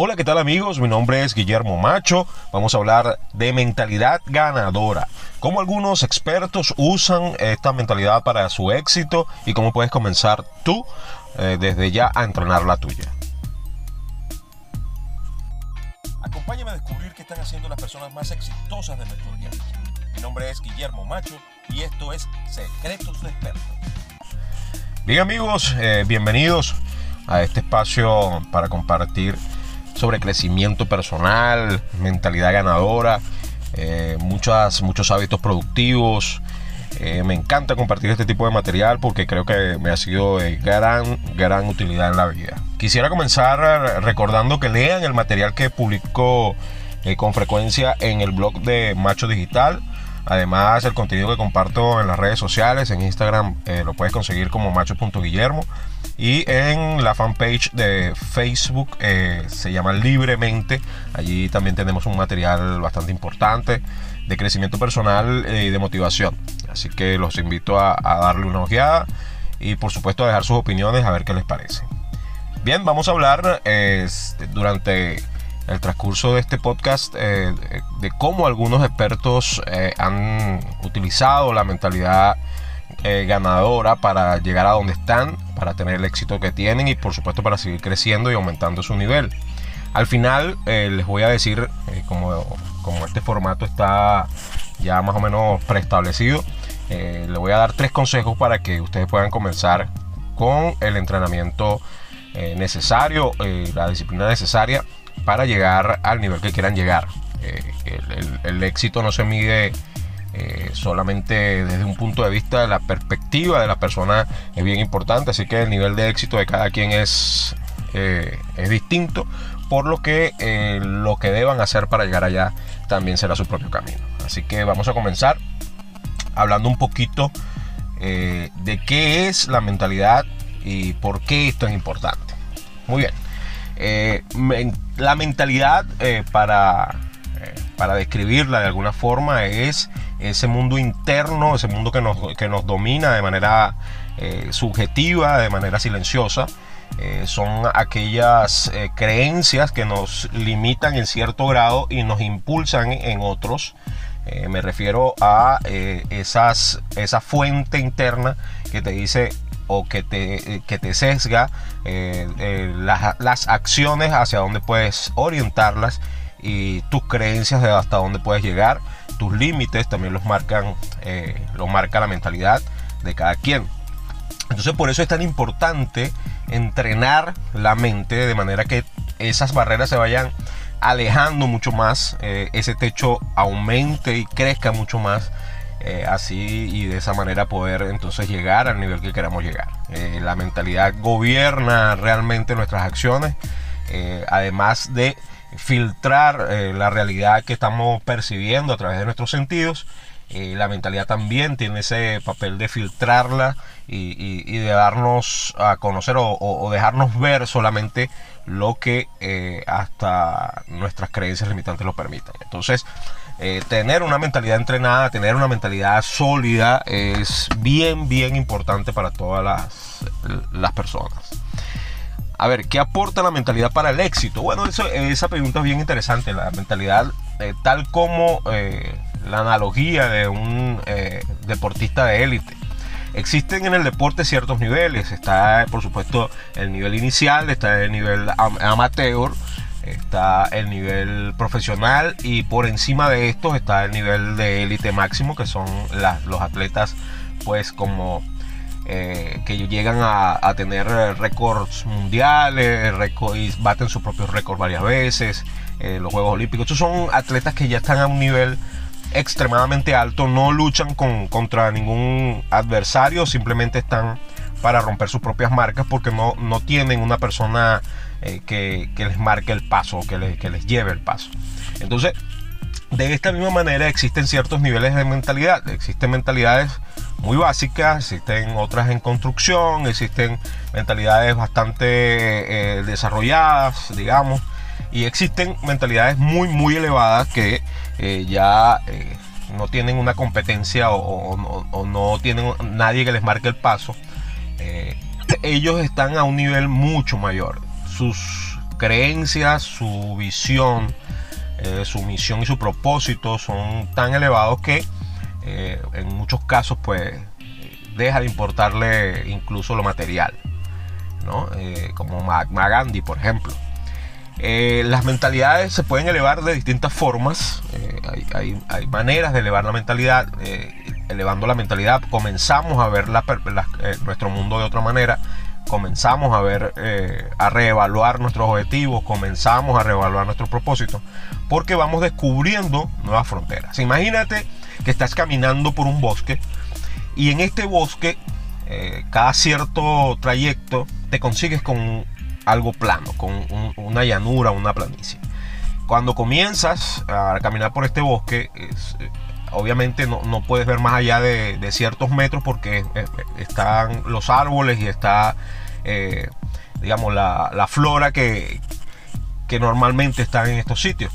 Hola, ¿qué tal amigos? Mi nombre es Guillermo Macho. Vamos a hablar de mentalidad ganadora. Cómo algunos expertos usan esta mentalidad para su éxito y cómo puedes comenzar tú eh, desde ya a entrenar la tuya. Acompáñame a descubrir qué están haciendo las personas más exitosas de nuestro día. Mi nombre es Guillermo Macho y esto es Secretos de Expertos. Bien amigos, eh, bienvenidos a este espacio para compartir sobre crecimiento personal, mentalidad ganadora, eh, muchas, muchos hábitos productivos. Eh, me encanta compartir este tipo de material porque creo que me ha sido de gran, gran utilidad en la vida. Quisiera comenzar recordando que lean el material que publico eh, con frecuencia en el blog de Macho Digital. Además, el contenido que comparto en las redes sociales, en Instagram, lo puedes conseguir como macho.guillermo. Y en la fanpage de Facebook eh, se llama Libremente. Allí también tenemos un material bastante importante de crecimiento personal eh, y de motivación. Así que los invito a, darle una ojeada y por supuesto a dejar sus opiniones a ver qué les parece. Bien, vamos a hablar durante el transcurso de este podcast eh, de cómo algunos expertos han utilizado la mentalidad eh, ganadora para llegar a donde están, para tener el éxito que tienen y por supuesto para seguir creciendo y aumentando su nivel. Al final eh, les voy a decir, eh, como, como este formato está ya más o menos preestablecido, le voy a dar tres consejos para que ustedes puedan comenzar con el entrenamiento necesario, la disciplina necesaria para llegar al nivel que quieran llegar. el, éxito no se mide eh, solamente desde un punto de vista de la perspectiva de la persona es bien importante, así que el nivel de éxito de cada quien es, eh, es distinto, por lo que eh, lo que deban hacer para llegar allá también será su propio camino. Así que vamos a comenzar hablando un poquito de qué es la mentalidad y por qué esto es importante. Muy bien, la mentalidad para para describirla de alguna forma es ese mundo interno, ese mundo que nos, que nos domina de manera eh, subjetiva, de manera silenciosa. Eh, son aquellas eh, creencias que nos limitan en cierto grado y nos impulsan en otros. me refiero a esas, esa fuente interna que te dice o que te, que te sesga las, las acciones hacia dónde puedes orientarlas y tus creencias de hasta dónde puedes llegar, tus límites también los marcan, eh, marca la mentalidad de cada quien. Entonces por eso es tan importante entrenar la mente de manera que esas barreras se vayan alejando mucho más, eh, ese techo aumente y crezca mucho más. Eh, así y de esa manera poder entonces llegar al nivel que queramos llegar. la mentalidad gobierna realmente nuestras acciones, además de filtrar eh, la realidad que estamos percibiendo a través de nuestros sentidos. Eh, la mentalidad también tiene ese papel de filtrarla y, de darnos a conocer o, dejarnos ver solamente lo que eh, hasta nuestras creencias limitantes lo permitan. Entonces, tener una mentalidad entrenada, tener una mentalidad sólida es bien, bien importante para todas las, las personas. A ver, ¿qué aporta la mentalidad para el éxito? Bueno, esa pregunta es bien interesante. La mentalidad, eh, tal como eh, la analogía de un eh, deportista de élite. Existen en el deporte ciertos niveles. Está, por supuesto, el nivel inicial, está el nivel amateur, está el nivel profesional y por encima de estos está el nivel de élite máximo, que son los atletas, pues como eh, que llegan a, tener récords mundiales y baten sus propios récords varias veces, eh, los Juegos Olímpicos. Estos son atletas que ya están a un nivel extremadamente alto, no luchan con, contra ningún adversario, simplemente están para romper sus propias marcas porque no, no tienen una persona eh, que, les marque el paso, que, que les lleve el paso. Entonces, de esta misma manera existen ciertos niveles de mentalidad. Existen mentalidades muy básicas, existen otras en construcción, existen mentalidades bastante eh, desarrolladas, digamos, y existen mentalidades muy, muy elevadas que eh, ya no tienen una competencia o, no tienen nadie que les marque el paso. Ellos están a un nivel mucho mayor. Sus creencias, su visión, eh, su misión y su propósito son tan elevados que eh, en muchos casos pues deja de importarle incluso lo material, ¿no? como Mahatma Gandhi, por ejemplo. las mentalidades se pueden elevar de distintas formas. hay, maneras de elevar la mentalidad elevando la mentalidad, comenzamos a ver eh, nuestro mundo de otra manera, comenzamos a ver, eh, a reevaluar nuestros objetivos, comenzamos a reevaluar nuestros propósitos, porque vamos descubriendo nuevas fronteras. Imagínate que estás caminando por un bosque y en este bosque, eh, cada cierto trayecto, te consigues con algo plano, con una llanura, una planicie. Cuando comienzas a caminar por este bosque, obviamente no, puedes ver más allá de, ciertos metros porque eh, están los árboles y está, eh, digamos, la, flora que, que, normalmente están en estos sitios.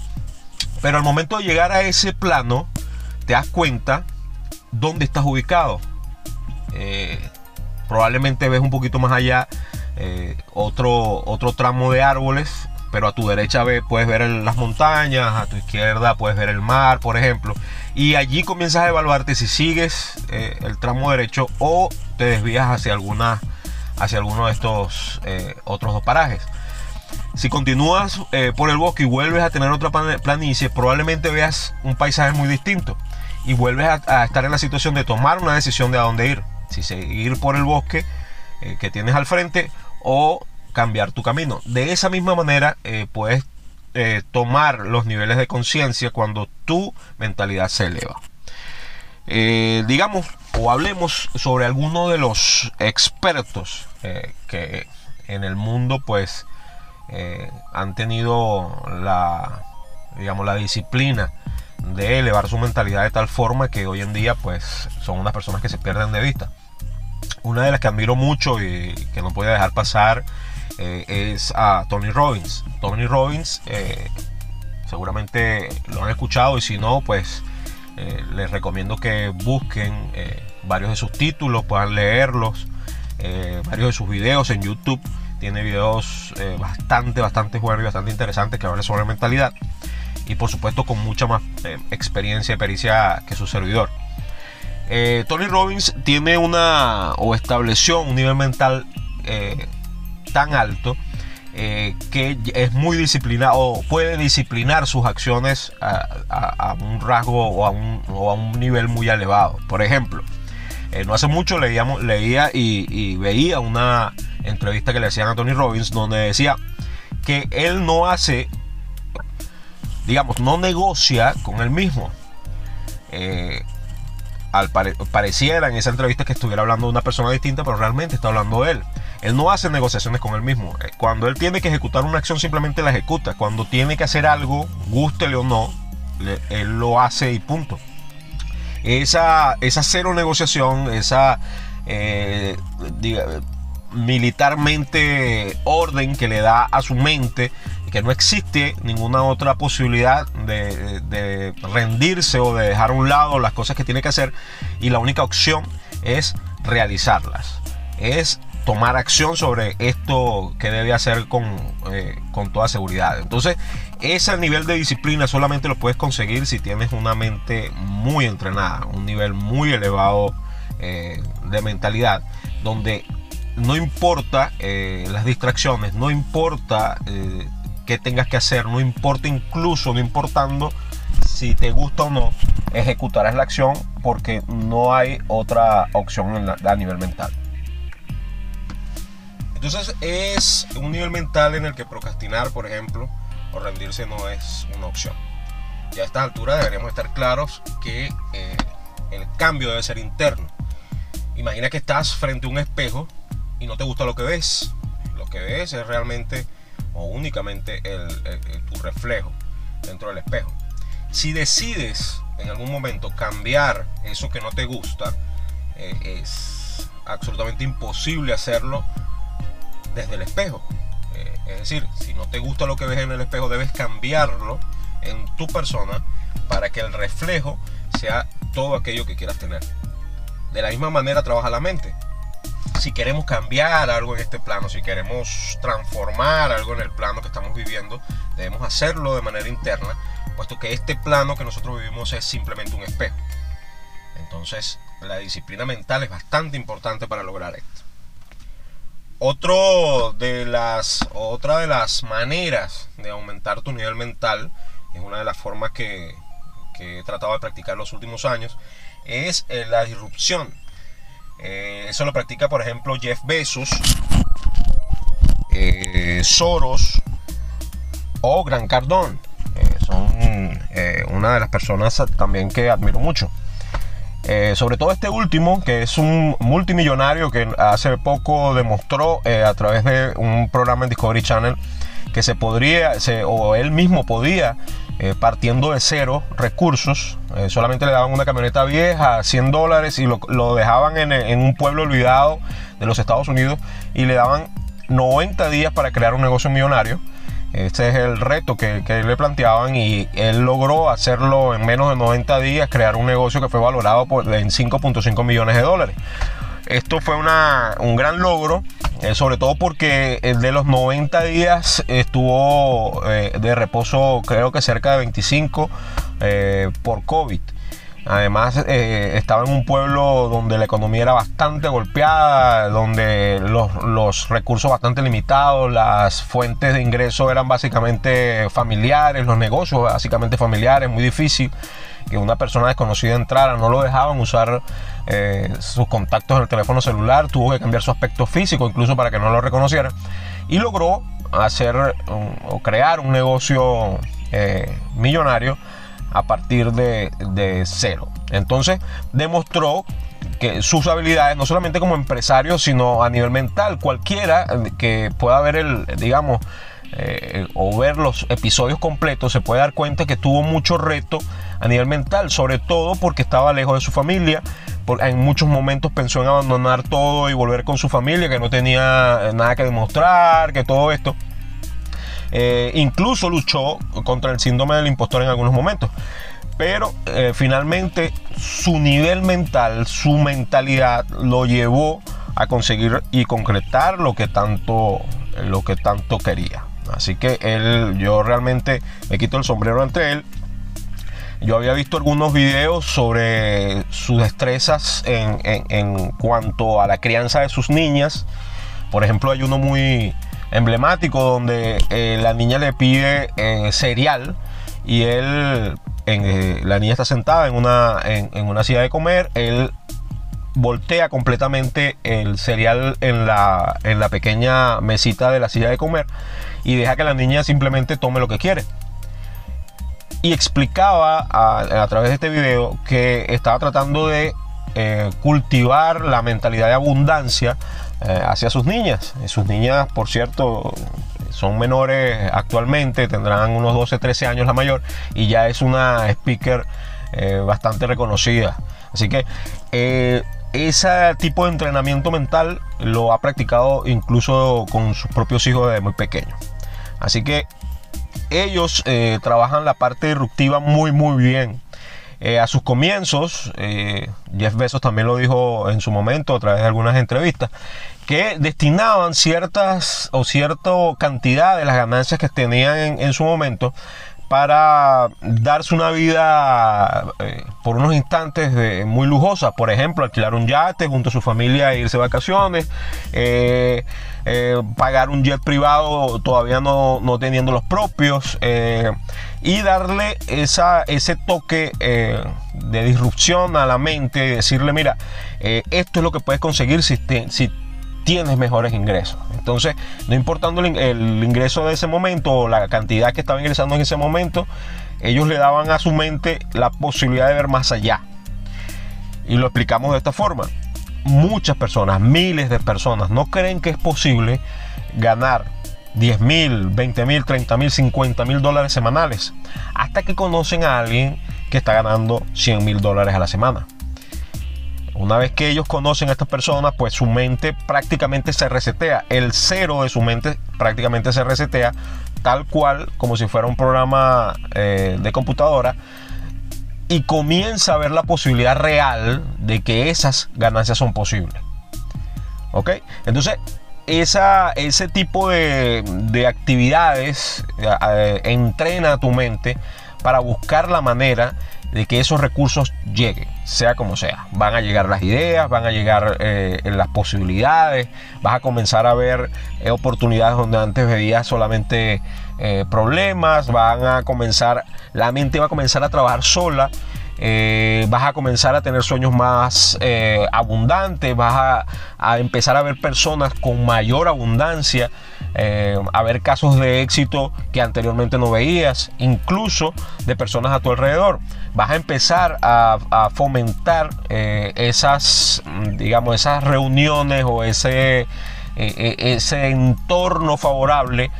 Pero al momento de llegar a ese plano, te das cuenta dónde estás ubicado. Eh, probablemente ves un poquito más allá otro, otro tramo de árboles pero a tu derecha puedes ver las montañas, a tu izquierda puedes ver el mar, por ejemplo. Y allí comienzas a evaluarte si sigues eh, el tramo derecho o te desvías hacia, alguna, hacia alguno de estos eh, otros dos parajes. Si continúas eh, por el bosque y vuelves a tener otra planicie, probablemente veas un paisaje muy distinto y vuelves a, estar en la situación de tomar una decisión de a dónde ir. Si seguir por el bosque que tienes al frente o cambiar tu camino. De esa misma manera eh, puedes eh, tomar los niveles de conciencia cuando tu mentalidad se eleva. Eh, digamos o hablemos sobre algunos de los expertos que en el mundo pues han tenido la digamos la disciplina de elevar su mentalidad de tal forma que hoy en día pues son unas personas que se pierden de vista una de las que admiro mucho y que no puede dejar pasar eh, es a Tony Robbins. Tony Robbins, eh, seguramente lo han escuchado y si no, pues eh, les recomiendo que busquen varios de sus títulos, puedan leerlos, varios de sus videos en YouTube. Tiene videos bastante, bastante buenos y bastante interesantes que hablan sobre mentalidad. Y por supuesto con mucha más experiencia y pericia que su servidor. Tony Robbins tiene una o estableció un nivel mental tan alto eh, que es muy disciplinado o puede disciplinar sus acciones a, un rasgo o a un, nivel muy elevado. Por ejemplo, eh, no hace mucho leíamos, leía y, veía una entrevista que le hacían a Tony Robbins donde decía que él no hace, digamos, no negocia con él mismo. Eh, al pareciera en esa entrevista que estuviera hablando de una persona distinta, pero realmente está hablando él. Él no hace negociaciones con él mismo. Eh, cuando él tiene que ejecutar una acción, simplemente la ejecuta. Cuando tiene que hacer algo, gústele o no, él lo hace y punto. Esa, esa cero negociación, esa eh, militarmente orden que le da a su mente, que no existe ninguna otra posibilidad de, de rendirse o de dejar a un lado las cosas que tiene que hacer y la única opción es realizarlas. Es tomar acción sobre esto que debe hacer con, eh, con toda seguridad. Entonces, ese nivel de disciplina solamente lo puedes conseguir si tienes una mente muy entrenada, un nivel muy elevado eh, de mentalidad, donde no importa eh, las distracciones, no importa qué tengas que hacer, no importa incluso, no importando si te gusta o no, ejecutarás la acción porque no hay otra opción a nivel mental. Entonces es un nivel mental en el que procrastinar, por ejemplo, o rendirse no es una opción. Y a esta altura deberíamos estar claros que eh, el cambio debe ser interno. Imagina que estás frente a un espejo y no te gusta lo que ves. Lo que ves es realmente o únicamente tu reflejo dentro del espejo. Si decides en algún momento cambiar eso que no te gusta, eh, es absolutamente imposible hacerlo desde el espejo. Eh, es decir, si no te gusta lo que ves en el espejo, debes cambiarlo en tu persona para que el reflejo sea todo aquello que quieras tener. De la misma manera trabaja la mente. si queremos cambiar algo en este plano, si queremos transformar algo en el plano que estamos viviendo, debemos hacerlo de manera interna, puesto que este plano que nosotros vivimos es simplemente un espejo. Entonces, la disciplina mental es bastante importante para lograr esto. Otro de las, otra de las maneras de aumentar tu nivel mental, es una de las formas que, he tratado de practicar los últimos años, es eh, la disrupción. Eh, eso lo practica, por ejemplo, Jeff Bezos, eh, Soros o Gran Cardón. son una de las personas también que admiro mucho. Eh, sobre todo este último, que es un multimillonario que hace poco demostró eh, a través de un programa en Discovery Channel que se podría, o él mismo podía, eh, partiendo de cero recursos, solamente le daban una camioneta vieja, 100 dólares, y lo, dejaban en, en, un pueblo olvidado de los Estados Unidos y le daban 90 días para crear un negocio millonario. Este es el reto que, le planteaban y él logró hacerlo en menos de 90 días, crear un negocio que fue valorado en 5.5 millones de dólares. Esto fue un gran logro, eh, sobre todo porque de los 90 días estuvo eh, de reposo creo que cerca de 25 eh, por COVID. Además, eh, estaba en un pueblo donde la economía era bastante golpeada, donde los, recursos bastante limitados, las fuentes de ingreso eran básicamente familiares, los negocios básicamente familiares, muy difícil que una persona desconocida entrara, no lo dejaban usar eh, sus contactos en el teléfono celular, tuvo que cambiar su aspecto físico incluso para que no lo reconocieran y logró hacer o crear un negocio eh, millonario a partir de, cero. Entonces demostró que sus habilidades, no solamente como empresario, sino a nivel mental, cualquiera que pueda ver el, digamos, eh, o ver los episodios completos, se puede dar cuenta que tuvo mucho reto a nivel mental, sobre todo porque estaba lejos de su familia. en muchos momentos pensó en abandonar todo y volver con su familia, que no tenía nada que demostrar, que todo esto. Eh, incluso luchó contra el síndrome del impostor en algunos momentos. Pero eh, finalmente su nivel mental, su mentalidad lo llevó a conseguir y concretar lo que tanto, lo que tanto quería. Así que él, yo realmente me quito el sombrero ante él. Yo había visto algunos videos sobre sus destrezas en, en cuanto a la crianza de sus niñas. Por ejemplo, hay uno muy, emblemático donde eh, la niña le pide eh, cereal y él, eh, la niña está sentada en una, en, una silla de comer, él voltea completamente el cereal en la, en la pequeña mesita de la silla de comer y deja que la niña simplemente tome lo que quiere. Y explicaba a, través de este video que estaba tratando de cultivar la mentalidad de abundancia hacia sus niñas. Sus niñas, por cierto, son menores actualmente, tendrán unos 12, 13 años la mayor, y ya es una speaker eh, bastante reconocida. Así que eh, ese tipo de entrenamiento mental lo ha practicado incluso con sus propios hijos desde muy pequeños. Así que ellos trabajan la parte disruptiva muy, muy bien. A sus comienzos, Jeff Bezos también lo dijo en su momento a través de algunas entrevistas, que destinaban ciertas o cierta cantidad de las ganancias que tenían en, su momento para darse una vida eh, por unos instantes muy lujosa. Por ejemplo, alquilar un yate junto a su familia e irse de vacaciones. Eh, eh, pagar un jet privado todavía no, teniendo los propios. y darle esa, ese toque de disrupción a la mente. Y decirle, mira, esto es lo que puedes conseguir si, si tienes mejores ingresos. Entonces, no importando el, ingreso de ese momento o la cantidad que estaba ingresando en ese momento, ellos le daban a su mente la posibilidad de ver más allá. Y lo explicamos de esta forma. Muchas personas, miles de personas, no creen que es posible ganar 10 mil, 20 mil, 30 mil, 50 mil dólares semanales. Hasta que conocen a alguien que está ganando 100 mil dólares a la semana. Una vez que ellos conocen a estas personas, pues su mente prácticamente se resetea. El cero de su mente prácticamente se resetea, tal cual como si fuera un programa eh, de computadora. Y comienza a ver la posibilidad real de que esas ganancias son posibles. ¿Ok? Entonces, ese tipo de, de actividades eh, entrena a tu mente para buscar la manera de que esos recursos lleguen, sea como sea. Van a llegar las ideas, van a llegar eh, las posibilidades, vas a comenzar a ver eh, oportunidades donde antes veías solamente eh, problemas, van a comenzar, la mente va a comenzar a trabajar sola. vas a comenzar a tener sueños más abundantes, vas a, a empezar a ver personas con mayor abundancia, eh, a ver casos de éxito que anteriormente no veías, incluso de personas a tu alrededor. Vas a empezar a, fomentar eh, esas, digamos, esas reuniones o ese, eh, ese entorno favorable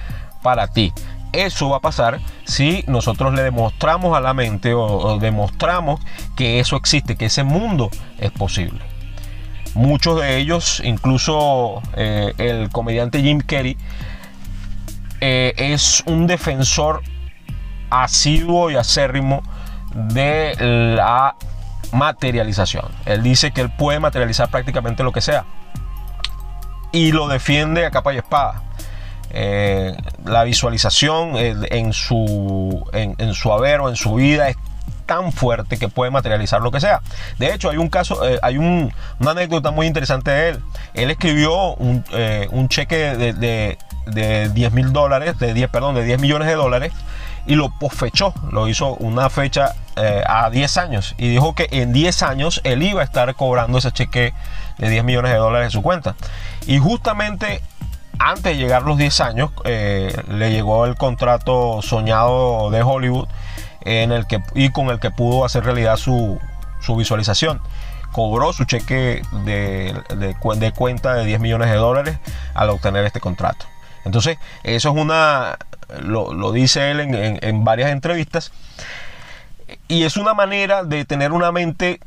para ti. Eso va a pasar si nosotros le demostramos a la mente o, demostramos que eso existe, que ese mundo es posible. Muchos de ellos, incluso el comediante Jim Carrey, eh, es un defensor asiduo y acérrimo de la materialización. Él dice que él puede materializar prácticamente lo que sea. Y lo defiende a capa y espada. Eh, la visualización eh, en, su, en, su haber o en su vida es tan fuerte que puede materializar lo que sea. De hecho, hay un caso, hay una anécdota muy interesante de él. Él escribió un, cheque de, de 10 mil dólares, de 10, perdón, de 10 millones de dólares y lo posfechó, lo hizo una fecha eh, a 10 años y dijo que en 10 años él iba a estar cobrando ese cheque de 10 millones de dólares en su cuenta. Y justamente antes de llegar los 10 años eh, le llegó el contrato soñado de Hollywood en el que, y con el que pudo hacer realidad su, su visualización cobró su cheque de, de, cuenta de 10 millones de dólares al obtener este contrato. Entonces, eso es una, lo, dice él en, varias entrevistas, y es una manera de tener una mente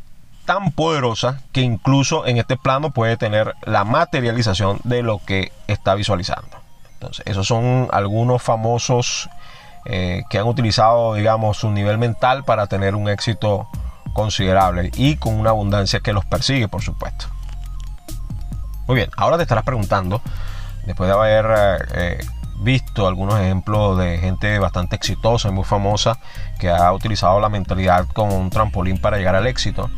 tan poderosa que incluso en este plano puede tener la materialización de lo que está visualizando. Entonces, esos son algunos famosos eh, que han utilizado, digamos, su nivel mental para tener un éxito considerable y con una abundancia que los persigue, por supuesto. Muy bien, ahora te estarás preguntando, después de haber eh, eh, visto algunos ejemplos de gente bastante exitosa y muy famosa que ha utilizado la mentalidad como un trampolín para llegar al éxito,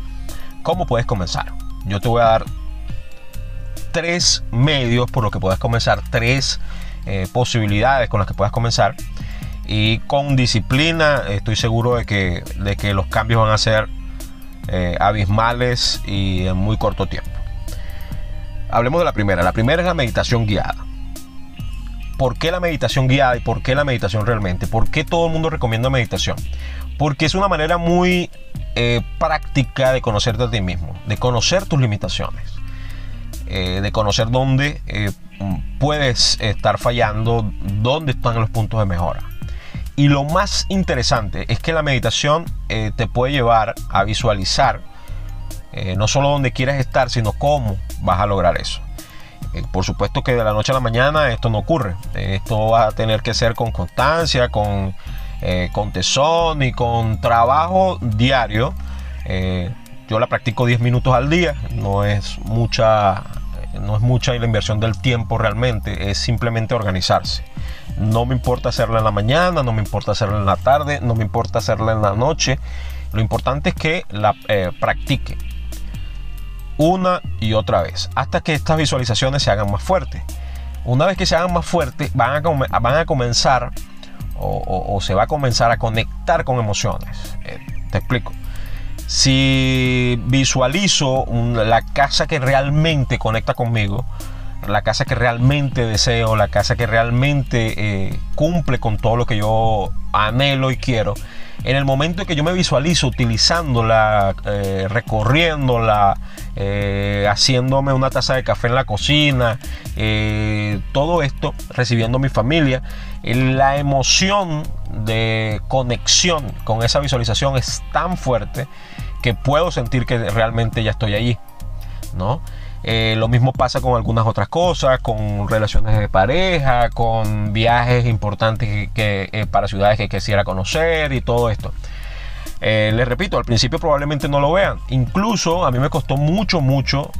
¿cómo puedes comenzar? Yo te voy a dar tres medios por los que puedes comenzar, tres posibilidades con las que puedas comenzar y con disciplina estoy seguro de que, de que los cambios van a ser abismales y en muy corto tiempo. Hablemos de la primera. La primera es la meditación guiada. ¿Por qué la meditación guiada y por qué la meditación realmente? ¿Por qué todo el mundo recomienda meditación? Porque es una manera muy eh, práctica de conocerte a ti mismo, de conocer tus limitaciones, eh, de conocer dónde eh, puedes estar fallando, dónde están los puntos de mejora. Y lo más interesante es que la meditación te puede llevar a visualizar no solo dónde quieres estar, sino cómo vas a lograr eso. Eh, por supuesto que de la noche a la mañana esto no ocurre. Esto va a tener que ser con constancia, con, eh, tesón y con trabajo diario. Eh, yo la practico 10 minutos al día, no es mucha, no es mucha la inversión del tiempo realmente, es simplemente organizarse. No me importa hacerla en la mañana, no me importa hacerla en la tarde, no me importa hacerla en la noche. Lo importante es que la practique una y otra vez hasta que estas visualizaciones se hagan más fuertes. Una vez que se hagan más fuertes, van a, van a comenzar o, se va a comenzar a conectar con emociones. Eh, te explico. Si visualizo la casa que realmente conecta conmigo, la casa que realmente deseo, la casa que realmente eh, cumple con todo lo que yo anhelo y quiero, en el momento en que yo me visualizo utilizándola, eh, recorriéndola, eh, haciéndome una taza de café en la cocina, eh, todo esto recibiendo mi familia, la emoción de conexión con esa visualización es tan fuerte que puedo sentir que realmente ya estoy allí, ¿no? Eh, lo mismo pasa con algunas otras cosas, con relaciones de pareja, con viajes importantes que, eh, para ciudades que quisiera conocer y todo esto. Eh, les repito, al principio probablemente no lo vean. Incluso a mí me costó mucho, mucho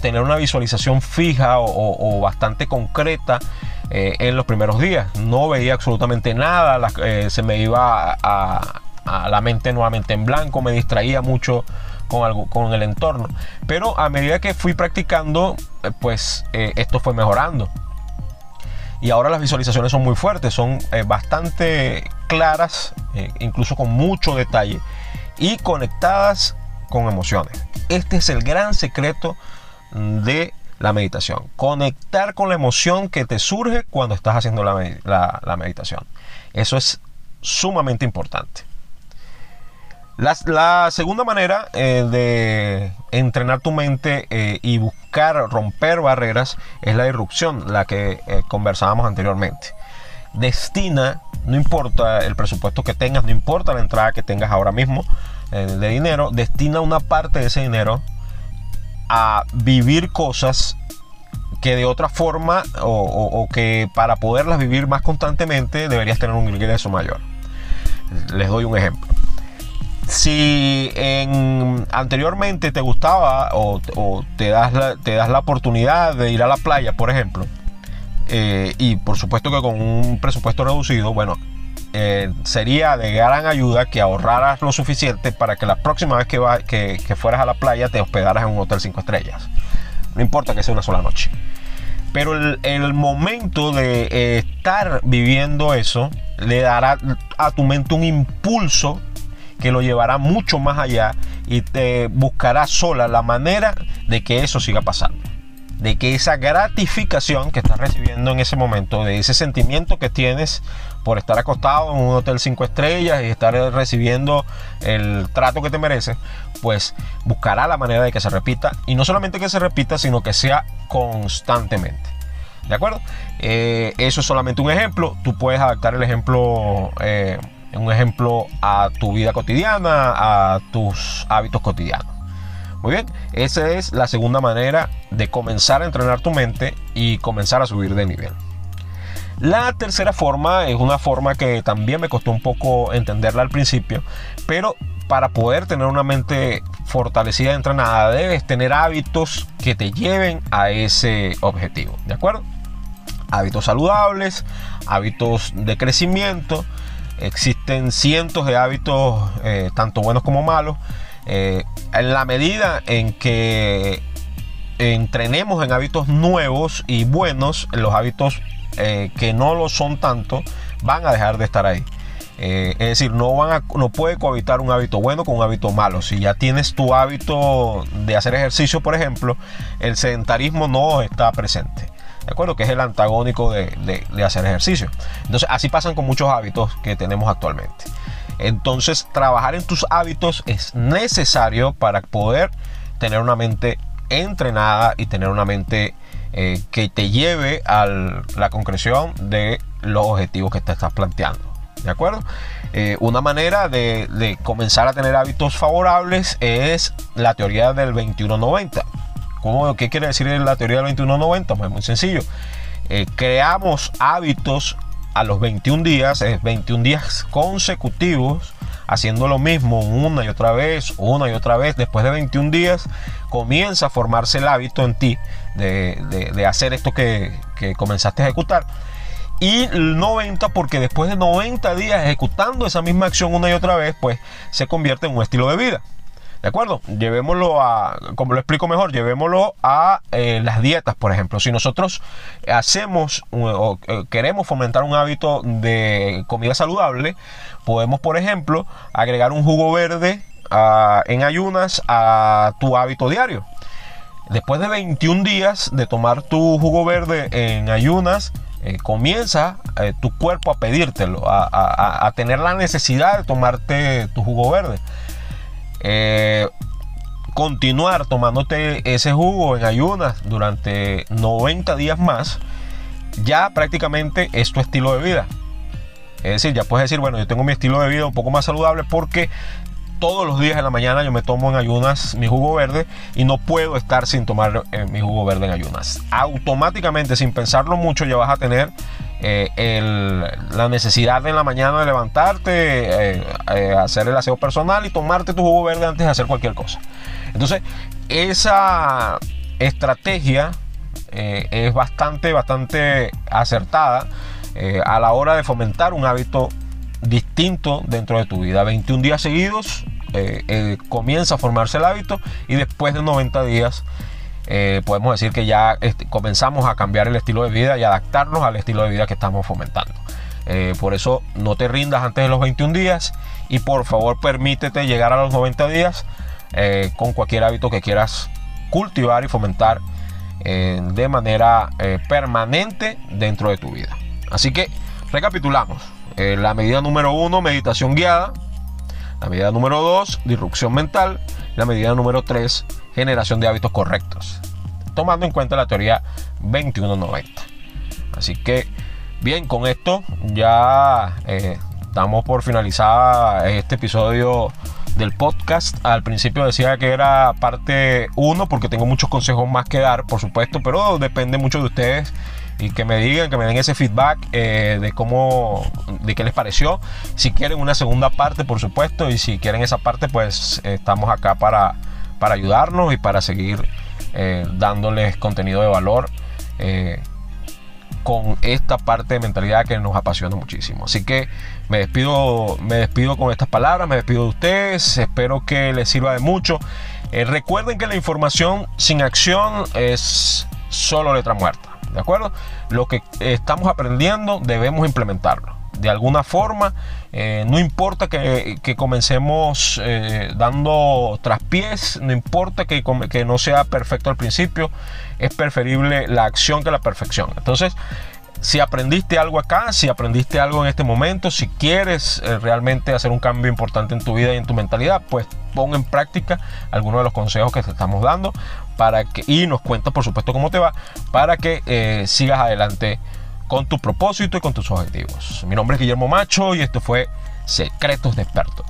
tener una visualización fija o, bastante concreta en los primeros días. No veía absolutamente nada, se me iba a, la mente nuevamente en blanco, me distraía mucho con, algo, con el entorno. Pero a medida que fui practicando, pues esto fue mejorando. Y ahora las visualizaciones son muy fuertes, son bastante claras, eh, incluso con mucho detalle, y conectadas con emociones. Este es el gran secreto de la meditación. Conectar con la emoción que te surge cuando estás haciendo la, meditación. Eso es sumamente importante. La, segunda manera eh, de entrenar tu mente eh, y buscar romper barreras es la irrupción, la que conversábamos anteriormente. Destina no importa el presupuesto que tengas, no importa la entrada que tengas ahora mismo eh, de dinero, destina una parte de ese dinero a vivir cosas que de otra forma o, que para poderlas vivir más constantemente deberías tener un ingreso mayor. Les doy un ejemplo. Si anteriormente te gustaba o, te, das te das la oportunidad de ir a la playa, por ejemplo, eh, y por supuesto que con un presupuesto reducido, bueno, eh, sería de gran ayuda que ahorraras lo suficiente para que la próxima vez que, va, que, fueras a la playa te hospedaras en un hotel 5 estrellas. No importa que sea una sola noche. Pero el, momento de eh, estar viviendo eso le dará a tu mente un impulso que lo llevará mucho más allá y te buscará sola la manera de que eso siga pasando de que esa gratificación que estás recibiendo en ese momento, de ese sentimiento que tienes por estar acostado en un hotel 5 estrellas y estar recibiendo el trato que te mereces, pues buscará la manera de que se repita. Y no solamente que se repita, sino que sea constantemente. ¿De acuerdo? Eh, eso es solamente un ejemplo. Tú puedes adaptar el ejemplo, eh, un ejemplo a tu vida cotidiana, a tus hábitos cotidianos. Muy bien, esa es la segunda manera de comenzar a entrenar tu mente y comenzar a subir de nivel. La tercera forma es una forma que también me costó un poco entenderla al principio, pero para poder tener una mente fortalecida y entrenada debes tener hábitos que te lleven a ese objetivo, ¿de acuerdo? Hábitos saludables, hábitos de crecimiento, existen cientos de hábitos, eh, tanto buenos como malos, eh, en la medida en que entrenemos en hábitos nuevos y buenos, los hábitos eh, que no lo son tanto van a dejar de estar ahí. Es decir, no, van no puede cohabitar un hábito bueno con un hábito malo. Si ya tienes tu hábito de hacer ejercicio, por ejemplo, el sedentarismo no está presente. ¿De acuerdo? Que es el antagónico de, de hacer ejercicio. Entonces, así pasan con muchos hábitos que tenemos actualmente. Entonces, trabajar en tus hábitos es necesario para poder tener una mente entrenada y tener una mente eh, que te lleve a la concreción de los objetivos que te estás planteando. ¿De acuerdo? Eh, una manera de, comenzar a tener hábitos favorables es la teoría del 2190. ¿Cómo, ¿Qué quiere decir la teoría del 2190? Pues muy sencillo. Eh, creamos hábitos a los 21 días, es 21 días consecutivos, haciendo lo mismo una y otra vez, una y otra vez, después de 21 días, comienza a formarse el hábito en ti de, hacer esto que, que comenzaste a ejecutar. Y el 90, porque después de 90 días ejecutando esa misma acción una y otra vez, pues se convierte en un estilo de vida. ¿De acuerdo? Llevémoslo a, como lo explico mejor, llevémoslo a eh, las dietas, por ejemplo. Si nosotros hacemos o eh, queremos fomentar un hábito de comida saludable, podemos, por ejemplo, agregar un jugo verde ah, en ayunas a tu hábito diario. Después de 21 días de tomar tu jugo verde en ayunas, eh, comienza tu cuerpo a pedírtelo, a, tener la necesidad de tomarte tu jugo verde. Eh, continuar tomándote ese jugo en ayunas durante 90 días más, ya prácticamente es tu estilo de vida. Es decir, ya puedes decir, bueno, yo tengo mi estilo de vida un poco más saludable porque todos los días en la mañana yo me tomo en ayunas mi jugo verde y no puedo estar sin tomar eh, mi jugo verde en ayunas. Automáticamente, sin pensarlo mucho, ya vas a tener eh, la necesidad en la mañana de levantarte, eh, hacer el aseo personal y tomarte tu jugo verde antes de hacer cualquier cosa. Entonces, esa estrategia es bastante, bastante acertada a la hora de fomentar un hábito distinto dentro de tu vida. 21 días seguidos comienza a formarse el hábito y después de 90 días eh, podemos decir que ya comenzamos a cambiar el estilo de vida y adaptarnos al estilo de vida que estamos fomentando. Eh, por eso no te rindas antes de los 21 días y por favor permítete llegar a los 90 días eh, con cualquier hábito que quieras cultivar y fomentar de manera permanente dentro de tu vida. Así que recapitulamos. la medida número uno, meditación guiada. La medida número dos, disrupción mental. La medida número tres, generación de hábitos correctos, tomando en cuenta la teoría 2190. Así que, bien, con esto ya eh, estamos por finalizar este episodio del podcast. Al principio decía que era parte 1 porque tengo muchos consejos más que dar, por supuesto, pero depende mucho de ustedes y que me digan, que me den ese feedback eh, de cómo, de qué les pareció. Si quieren una segunda parte, por supuesto, y si quieren esa parte, pues estamos acá para para ayudarnos y para seguir eh, dándoles contenido de valor eh, con esta parte de mentalidad que nos apasiona muchísimo. Así que me despido, me despido con estas palabras, me despido de ustedes, espero que les sirva de mucho. Recuerden que la información sin acción es solo letra muerta, ¿de acuerdo? Lo que estamos aprendiendo debemos implementarlo de alguna forma. Eh, no importa que, comencemos eh, dando traspiés, no importa que, que, no sea perfecto al principio, es preferible la acción que la perfección. Entonces, si aprendiste algo acá, si aprendiste algo en este momento, si quieres eh, realmente hacer un cambio importante en tu vida y en tu mentalidad, pues pon en práctica algunos de los consejos que te estamos dando para que, y nos cuenta por supuesto cómo te va, para que sigas adelante con tu propósito y con tus objetivos. Mi nombre es Guillermo Macho y esto fue Secretos de Experto.